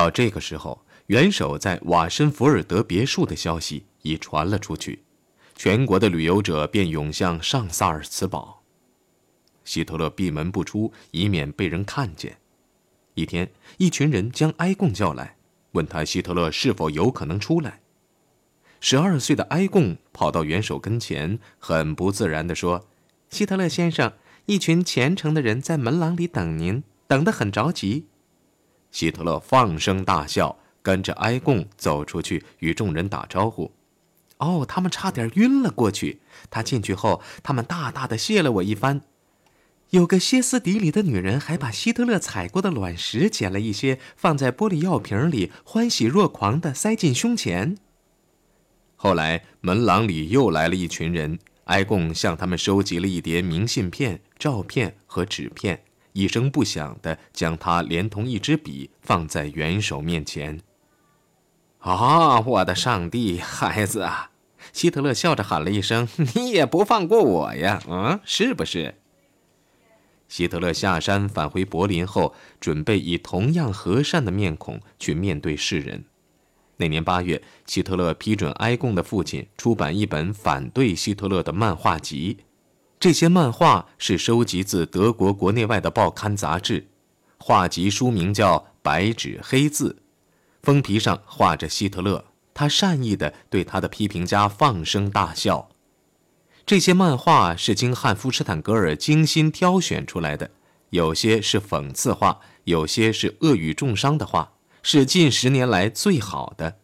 到这个时候，元首在瓦申福尔德别墅的消息已传了出去，全国的旅游者便涌向上萨尔茨堡。希特勒闭门不出，以免被人看见。一天，一群人将埃贡叫来，问他希特勒是否有可能出来。十二岁的埃贡跑到元首跟前，很不自然地说：“希特勒先生，一群虔诚的人在门廊里等您，等得很着急。”希特勒放声大笑，跟着埃贡走出去，与众人打招呼。哦，他们差点晕了过去。他进去后，他们大大的谢了我一番。有个歇斯底里的女人还把希特勒踩过的卵石捡了一些，放在玻璃药瓶里，欢喜若狂地塞进胸前。后来门廊里又来了一群人，埃贡向他们收集了一叠明信片、照片和纸片，一声不响地将它连同一支笔放在元首面前。啊，我的上帝，孩子啊！希特勒笑着喊了一声：“你也不放过我呀？啊，是不是？”希特勒下山返回柏林后，准备以同样和善的面孔去面对世人。那年八月，希特勒批准埃贡的父亲出版一本反对希特勒的漫画集。这些漫画是收集自德国国内外的报刊杂志。画集书名叫《白纸黑字》，封皮上画着希特勒，他善意地对他的批评家放声大笑。这些漫画是经汉夫施坦格尔精心挑选出来的，有些是讽刺画，有些是恶语重伤的话。是近十年来最好的。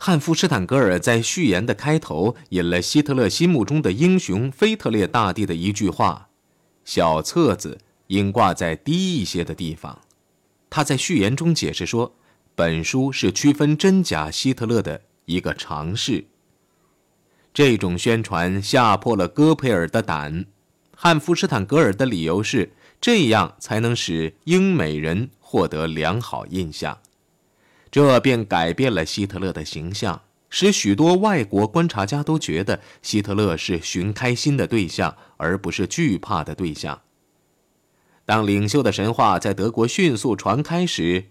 汉夫施坦格尔在序言的开头引了希特勒心目中的英雄腓特烈大帝的一句话：“小册子应挂在低一些的地方。”他在序言中解释说：“本书是区分真假希特勒的一个尝试。”这种宣传吓破了戈培尔的胆。汉夫施坦格尔的理由是：这样才能使英美人。获得良好印象，这便改变了希特勒的形象，使许多外国观察家都觉得希特勒是寻开心的对象，而不是惧怕的对象。当领袖的神话在德国迅速传开时，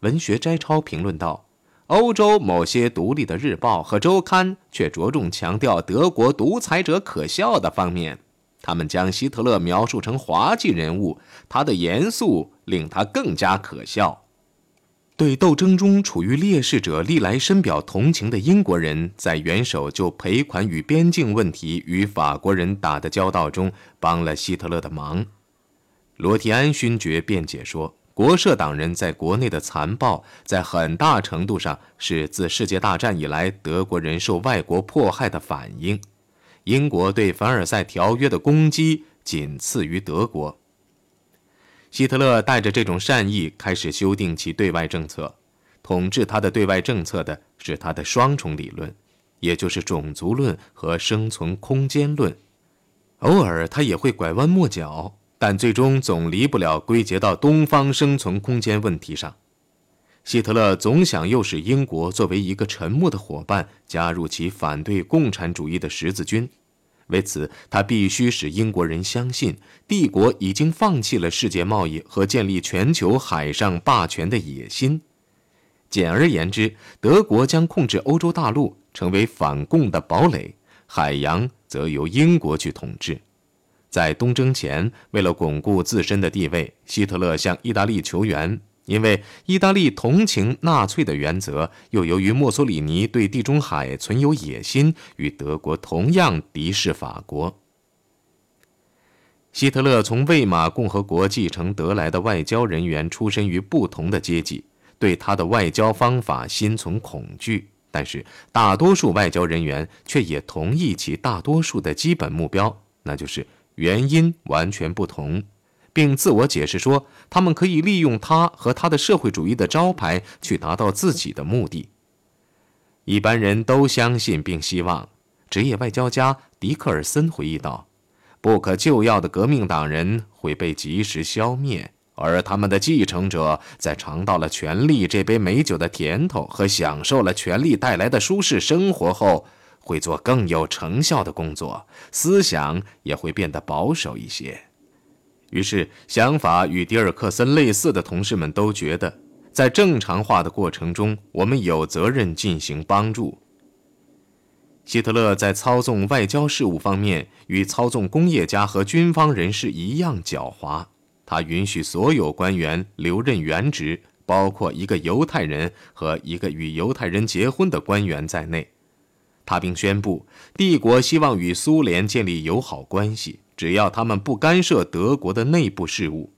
文学摘抄评论道：“欧洲某些独立的日报和周刊却着重强调德国独裁者可笑的方面。”他们将希特勒描述成滑稽人物，他的严肃令他更加可笑。对斗争中处于劣势者历来深表同情的英国人，在元首就赔款与边境问题与法国人打的交道中，帮了希特勒的忙。罗提安勋爵辩解说，国社党人在国内的残暴，在很大程度上是自世界大战以来德国人受外国迫害的反应。英国对凡尔赛条约的攻击仅次于德国。希特勒带着这种善意开始修订其对外政策，统治他的对外政策的是他的双重理论，也就是种族论和生存空间论。偶尔他也会拐弯抹角，但最终总离不了归结到东方生存空间问题上。希特勒总想诱使英国作为一个沉默的伙伴加入其反对共产主义的十字军，为此他必须使英国人相信帝国已经放弃了世界贸易和建立全球海上霸权的野心。简而言之，德国将控制欧洲大陆，成为反共的堡垒；海洋则由英国去统治。在东征前，为了巩固自身的地位，希特勒向意大利求援。因为意大利同情纳粹的原则，又由于墨索里尼对地中海存有野心，与德国同样敌视法国。希特勒从魏玛共和国继承得来的外交人员，出身于不同的阶级，对他的外交方法心存恐惧。但是大多数外交人员却也同意其大多数的基本目标，那就是原因完全不同。并自我解释说，他们可以利用他和他的社会主义的招牌去达到自己的目的。一般人都相信并希望。职业外交家迪克尔森回忆道：“不可救药的革命党人会被及时消灭，而他们的继承者在尝到了权力这杯美酒的甜头和享受了权力带来的舒适生活后，会做更有成效的工作，思想也会变得保守一些。”于是，想法与迪尔克森类似的同事们都觉得，在正常化的过程中，我们有责任进行帮助。希特勒在操纵外交事务方面与操纵工业家和军方人士一样狡猾。他允许所有官员留任原职，包括一个犹太人和一个与犹太人结婚的官员在内。他并宣布，帝国希望与苏联建立友好关系，只要他们不干涉德国的内部事务。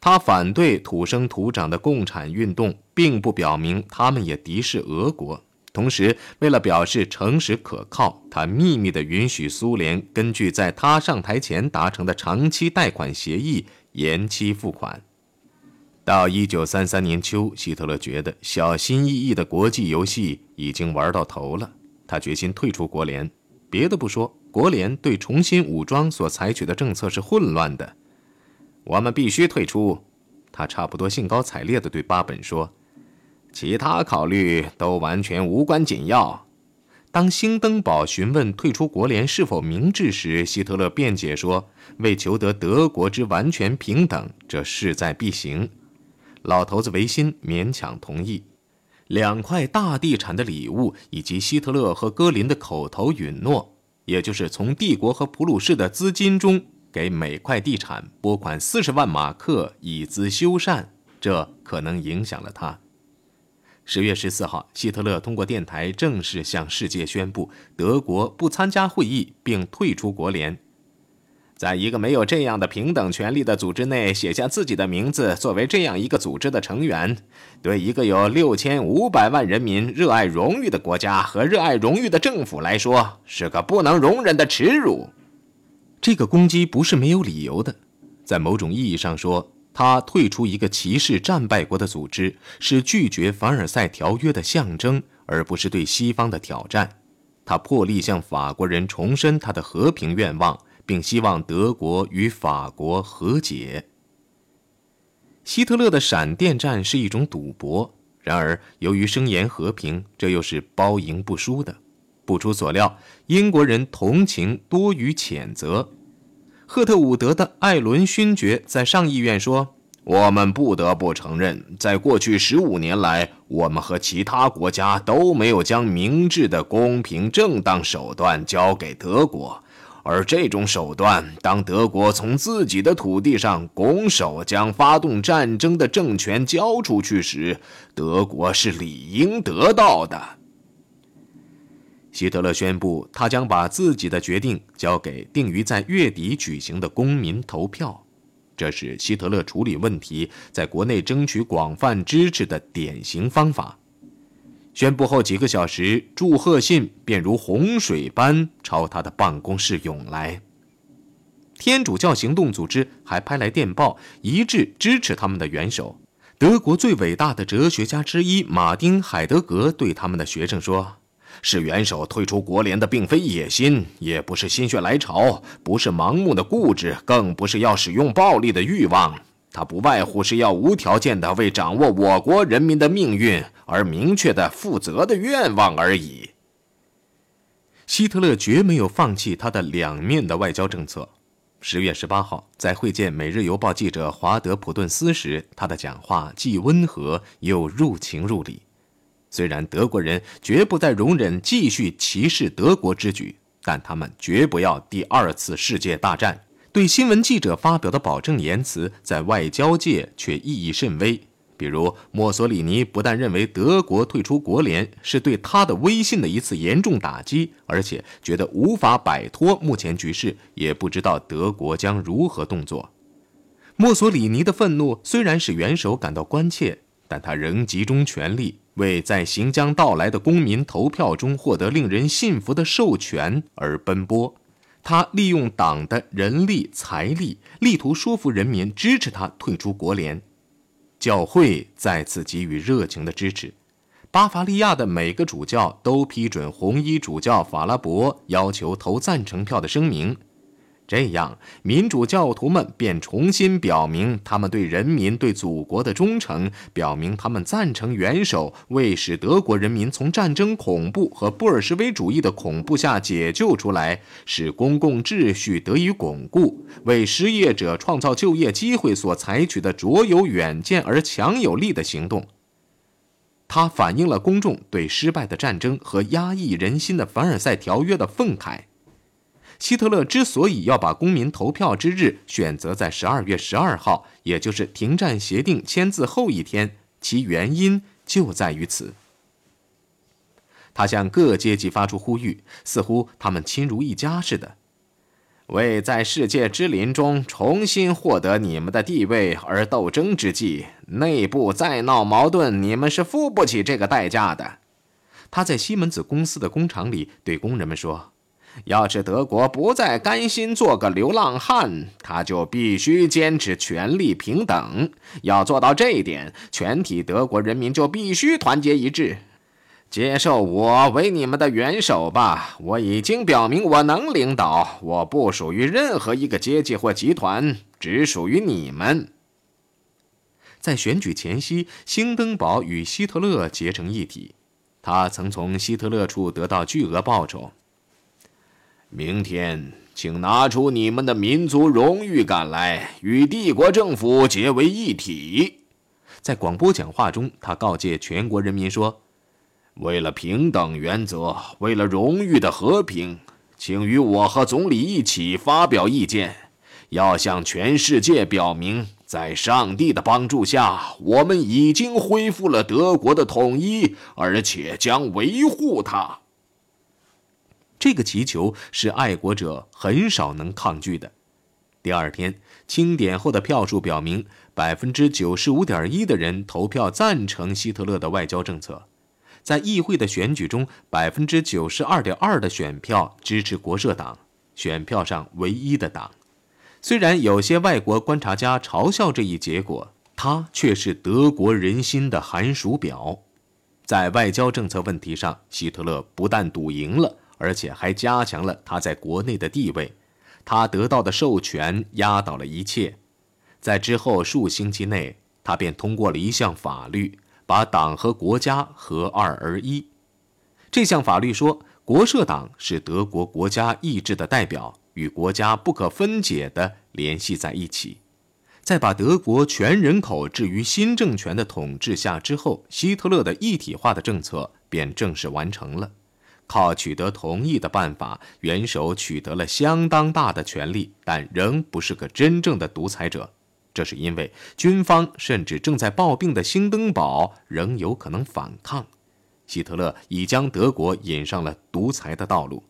他反对土生土长的共产运动，并不表明他们也敌视俄国。同时，为了表示诚实可靠，他秘密地允许苏联根据在他上台前达成的长期贷款协议延期付款。到1933年秋，希特勒觉得小心翼翼的国际游戏已经玩到头了，他决心退出国联。别的不说，国联对重新武装所采取的政策是混乱的。我们必须退出，他差不多兴高采烈地对巴本说。其他考虑都完全无关紧要。当兴登堡询问退出国联是否明智时，希特勒辩解说：“为求得德国之完全平等，这势在必行。”老头子维新勉强同意。两块大地产的礼物，以及希特勒和戈林的口头允诺，也就是从帝国和普鲁士的资金中给每块地产拨款四十万马克以资修缮，这可能影响了他。十月十四号，希特勒通过电台正式向世界宣布，德国不参加会议并退出国联。在一个没有这样的平等权利的组织内写下自己的名字，作为这样一个组织的成员，对一个有六千五百万人民热爱荣誉的国家和热爱荣誉的政府来说，是个不能容忍的耻辱。这个攻击不是没有理由的，在某种意义上说。他退出一个歧视战败国的组织，是拒绝凡尔赛条约的象征，而不是对西方的挑战。他破例向法国人重申他的和平愿望，并希望德国与法国和解。希特勒的闪电战是一种赌博，然而由于声言和平，这又是包赢不输的。不出所料，英国人同情多于谴责。赫特伍德的艾伦勋爵在上议院说：“我们不得不承认，在过去十五年来，我们和其他国家都没有将明智的公平正当手段交给德国。而这种手段，当德国从自己的土地上拱手将发动战争的政权交出去时，德国是理应得到的。”希特勒宣布，他将把自己的决定交给定于在月底举行的公民投票。这是希特勒处理问题、在国内争取广泛支持的典型方法。宣布后几个小时，祝贺信便如洪水般朝他的办公室涌来。天主教行动组织还派来电报，一致支持他们的元首。德国最伟大的哲学家之一马丁·海德格对他们的学生说。是元首退出国联的，并非野心，也不是心血来潮，不是盲目的固执，更不是要使用暴力的欲望。他不外乎是要无条件的为掌握我国人民的命运而明确的负责的愿望而已。希特勒绝没有放弃他的两面的外交政策。十月十八号，在会见《每日邮报》记者华德普顿斯时，他的讲话既温和又入情入理。虽然德国人绝不再容忍继续歧视德国之举，但他们绝不要第二次世界大战。对新闻记者发表的保证言辞，在外交界却意义甚微。比如，墨索里尼不但认为德国退出国联是对他的威信的一次严重打击，而且觉得无法摆脱目前局势，也不知道德国将如何动作。墨索里尼的愤怒虽然使元首感到关切，但他仍集中全力。为在行将到来的公民投票中获得令人信服的授权而奔波，他利用党的人力财力，力图说服人民支持他退出国联。教会再次给予热情的支持，巴伐利亚的每个主教都批准红衣主教法拉伯要求投赞成票的声明。这样，民主教徒们便重新表明他们对人民、对祖国的忠诚，表明他们赞成元首为使德国人民从战争恐怖和布尔什维主义的恐怖下解救出来，使公共秩序得以巩固，为失业者创造就业机会所采取的卓有远见而强有力的行动。它反映了公众对失败的战争和压抑人心的凡尔赛条约的愤慨。希特勒之所以要把公民投票之日选择在十二月十二号，也就是停战协定签字后一天，其原因就在于此。他向各阶级发出呼吁，似乎他们亲如一家似的，为在世界之林中重新获得你们的地位而斗争之际，内部再闹矛盾，你们是付不起这个代价的。他在西门子公司的工厂里对工人们说。要是德国不再甘心做个流浪汉，他就必须坚持权力平等。要做到这一点，全体德国人民就必须团结一致，接受我为你们的元首吧。我已经表明我能领导，我不属于任何一个阶级或集团，只属于你们。在选举前夕，兴登堡与希特勒结成一体，他曾从希特勒处得到巨额报酬。明天，请拿出你们的民族荣誉感来，与帝国政府结为一体。在广播讲话中，他告诫全国人民说：“为了平等原则，为了荣誉的和平，请与我和总理一起发表意见，要向全世界表明，在上帝的帮助下，我们已经恢复了德国的统一，而且将维护它。”这个祈求是爱国者很少能抗拒的。第二天清点后的票数表明，百分之九十五点一的人投票赞成希特勒的外交政策。在议会的选举中，百分之九十二点二的选票支持国社党，选票上唯一的党。虽然有些外国观察家嘲笑这一结果，它却是德国人心的寒暑表。在外交政策问题上，希特勒不但赌赢了。而且还加强了他在国内的地位，他得到的授权压倒了一切。在之后数星期内，他便通过了一项法律，把党和国家合二而一。这项法律说，国社党是德国国家意志的代表，与国家不可分解地联系在一起。在把德国全人口置于新政权的统治下之后，希特勒的一体化的政策便正式完成了。靠取得同意的办法，元首取得了相当大的权力，但仍不是个真正的独裁者。这是因为军方甚至正在抱病的兴登堡仍有可能反抗。希特勒已将德国引上了独裁的道路。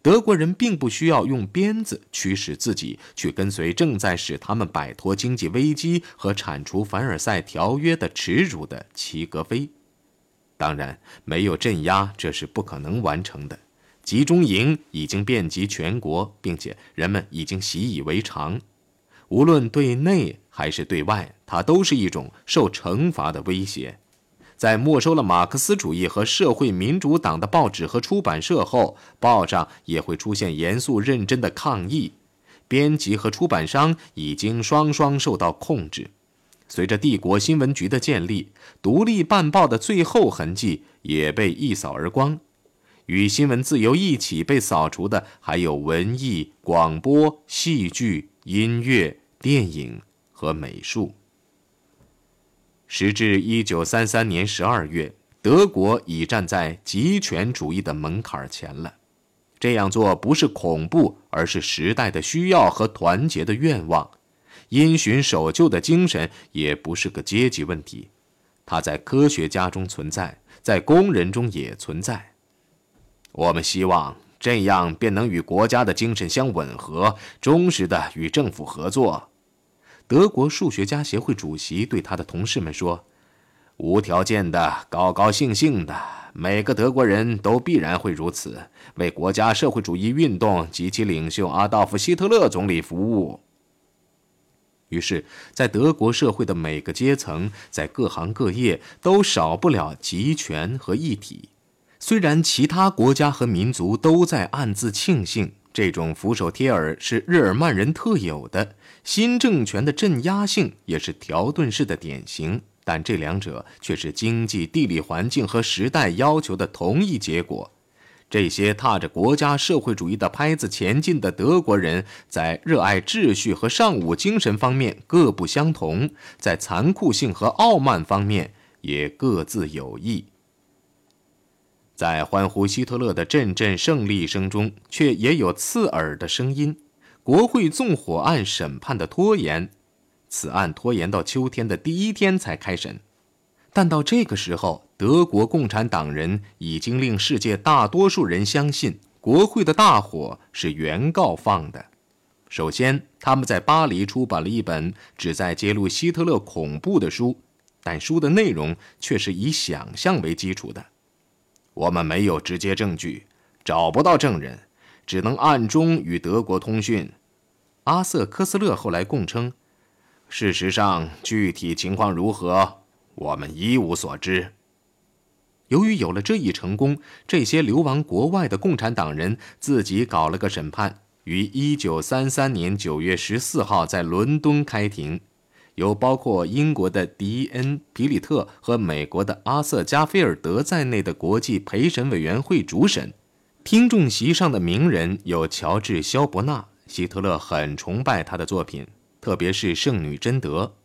德国人并不需要用鞭子驱使自己去跟随正在使他们摆脱经济危机和铲除凡尔赛条约的耻辱的齐格飞。当然，没有镇压，这是不可能完成的。集中营已经遍及全国，并且人们已经习以为常。无论对内还是对外，它都是一种受惩罚的威胁。在没收了马克思主义和社会民主党的报纸和出版社后，报上也会出现严肃认真的抗议。编辑和出版商已经双双受到控制。随着帝国新闻局的建立，独立办报的最后痕迹也被一扫而光。与新闻自由一起被扫除的，还有文艺、广播、戏剧、音乐、电影和美术。时至一九三三年十二月，德国已站在极权主义的门槛前了。这样做不是恐怖，而是时代的需要和团结的愿望。因循守旧的精神也不是个阶级问题，它在科学家中存在，在工人中也存在。我们希望这样便能与国家的精神相吻合，忠实的与政府合作。德国数学家协会主席对他的同事们说：“无条件的、高高兴兴的，每个德国人都必然会如此，为国家社会主义运动及其领袖阿道夫·希特勒总理服务。”于是，在德国社会的每个阶层，在各行各业，都少不了集权和一体。虽然其他国家和民族都在暗自庆幸，这种俯首帖耳是日耳曼人特有的，新政权的镇压性也是条顿式的典型。但这两者却是经济、地理环境和时代要求的同一结果。这些踏着国家社会主义的拍子前进的德国人，在热爱秩序和尚武精神方面各不相同，在残酷性和傲慢方面也各自有异。在欢呼希特勒的阵阵胜利声中，却也有刺耳的声音：国会纵火案审判的拖延，此案拖延到秋天的第一天才开审。但到这个时候，德国共产党人已经令世界大多数人相信，国会的大火是原告放的。首先，他们在巴黎出版了一本旨在揭露希特勒恐怖的书，但书的内容却是以想象为基础的。我们没有直接证据，找不到证人，只能暗中与德国通讯。阿瑟·科斯勒后来供称，事实上具体情况如何，我们一无所知。由于有了这一成功，这些流亡国外的共产党人自己搞了个审判，于一九三三年九月十四号在伦敦开庭。由包括英国的迪恩·皮里特和美国的阿瑟·加菲尔德在内的国际陪审委员会主审。听众席上的名人有乔治·肖伯纳，希特勒很崇拜他的作品，特别是《圣女贞德》。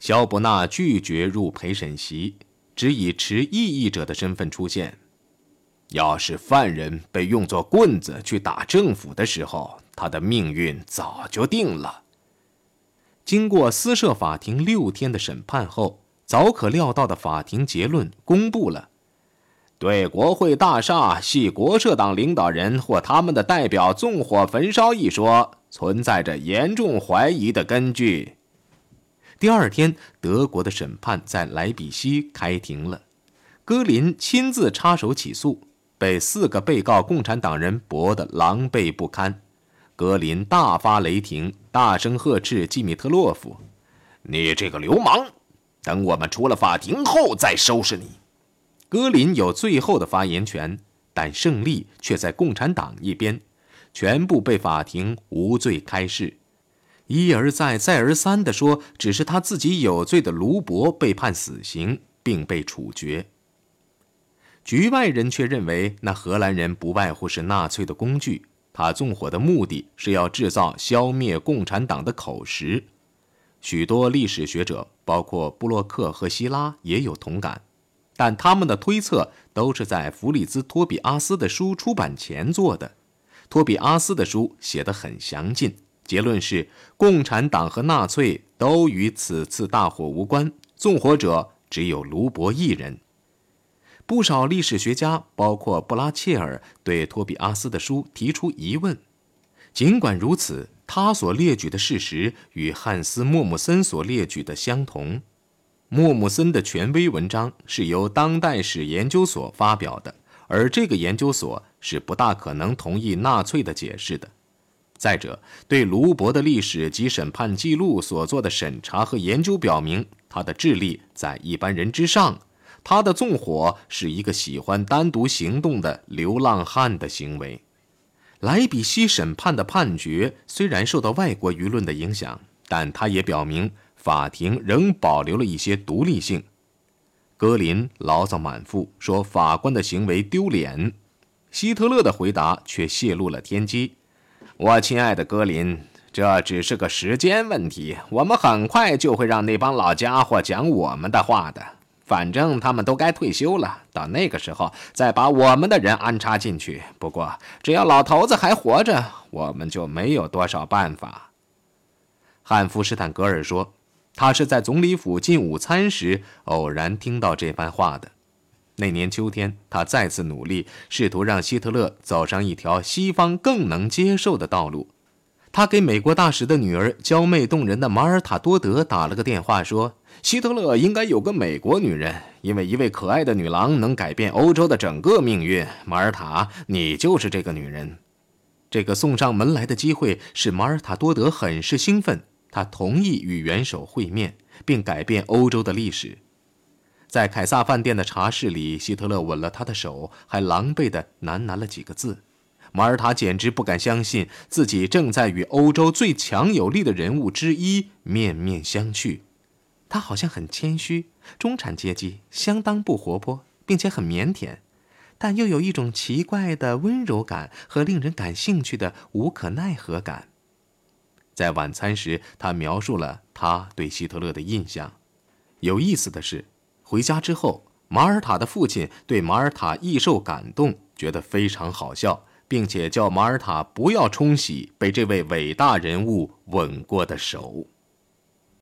肖伯纳拒绝入陪审席，只以持异议者的身份出现。要是犯人被用作棍子去打政府的时候，他的命运早就定了。经过私设法庭六天的审判后，早可料到的法庭结论公布了：对国会大厦系国社党领导人或他们的代表纵火焚烧一说，存在着严重怀疑的根据。第二天，德国的审判在莱比锡开庭了，戈林亲自插手起诉，被四个被告共产党人驳得狼狈不堪。格林大发雷霆，大声呵斥季米特洛夫：“你这个流氓！等我们出了法庭后再收拾你。”格林有最后的发言权，但胜利却在共产党一边，全部被法庭无罪开释。一而再、再而三地说只是他自己有罪的卢伯被判死刑并被处决。局外人却认为那荷兰人不外乎是纳粹的工具。他纵火的目的是要制造消灭共产党的口实，许多历史学者，包括布洛克和希拉，也有同感，但他们的推测都是在弗里兹·托比阿斯的书出版前做的。托比阿斯的书写得很详尽，结论是共产党和纳粹都与此次大火无关，纵火者只有卢伯一人。不少历史学家，包括布拉切尔，对托比阿斯的书提出疑问。尽管如此，他所列举的事实与汉斯·莫姆森所列举的相同。莫姆森的权威文章是由当代史研究所发表的，而这个研究所是不大可能同意纳粹的解释的。再者，对卢伯的历史及审判记录所做的审查和研究表明，他的智力在一般人之上。他的纵火是一个喜欢单独行动的流浪汉的行为。莱比锡审判的判决虽然受到外国舆论的影响，但他也表明法庭仍保留了一些独立性。格林牢骚满腹，说法官的行为丢脸。希特勒的回答却泄露了天机：“我亲爱的格林，这只是个时间问题，我们很快就会让那帮老家伙讲我们的话的。”反正他们都该退休了，到那个时候再把我们的人安插进去。不过，只要老头子还活着，我们就没有多少办法。汉弗施坦格尔说，他是在总理府进午餐时偶然听到这番话的。那年秋天，他再次努力，试图让希特勒走上一条西方更能接受的道路。他给美国大使的女儿娇媚动人的马尔塔多德打了个电话，说。希特勒应该有个美国女人，因为一位可爱的女郎能改变欧洲的整个命运。马尔塔，你就是这个女人。这个送上门来的机会使马尔塔多德很是兴奋，他同意与元首会面，并改变欧洲的历史。在凯撒饭店的茶室里，希特勒吻了她的手，还狼狈地喃喃了几个字。马尔塔简直不敢相信自己正在与欧洲最强有力的人物之一面面相觑。他好像很谦虚，中产阶级，相当不活泼，并且很腼腆，但又有一种奇怪的温柔感和令人感兴趣的无可奈何感。在晚餐时，他描述了他对希特勒的印象。有意思的是，回家之后，马尔塔的父亲对马尔塔易受感动，觉得非常好笑，并且叫马尔塔不要冲洗被这位伟大人物吻过的手。